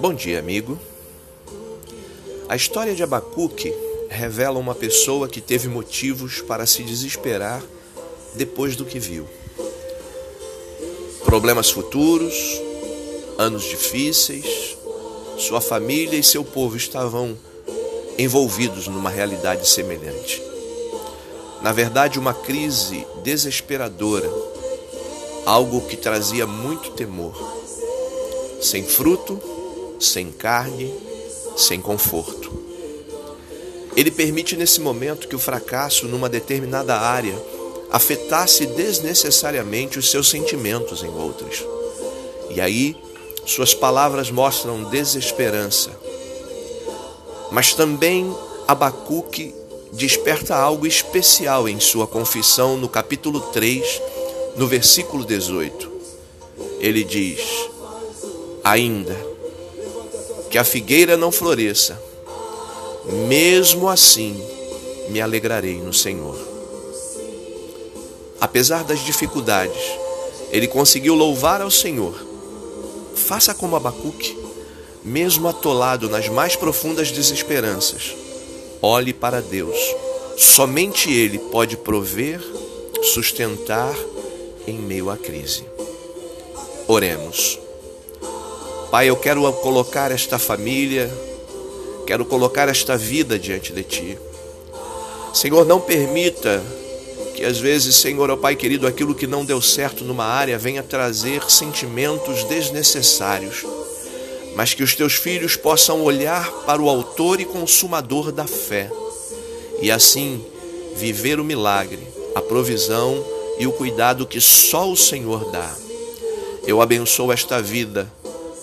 Bom dia, amigo. A história de Abacuque revela uma pessoa que teve motivos para se desesperar depois do que viu. Problemas futuros, anos difíceis, sua família e seu povo estavam envolvidos numa realidade semelhante. Na verdade, uma crise desesperadora, algo que trazia muito temor. Sem fruto, sem carne, sem conforto. Ele permite nesse momento que o fracasso numa determinada área afetasse desnecessariamente os seus sentimentos em outras. E aí, suas palavras mostram desesperança. Mas também Abacuque desperta algo especial em sua confissão no capítulo 3, no versículo 18. Ele diz: Ainda que a figueira não floresça, mesmo assim me alegrarei no Senhor. Apesar das dificuldades, ele conseguiu louvar ao Senhor. Faça como Abacuque, mesmo atolado nas mais profundas desesperanças, olhe para Deus. Somente Ele pode prover, sustentar em meio à crise. Oremos. Pai, eu quero colocar esta família, quero colocar esta vida diante de Ti. Senhor, não permita que às vezes, Senhor, ó Pai querido, aquilo que não deu certo numa área venha trazer sentimentos desnecessários, mas que os Teus filhos possam olhar para o Autor e Consumador da fé e assim viver o milagre, a provisão e o cuidado que só o Senhor dá. Eu abençoo esta vida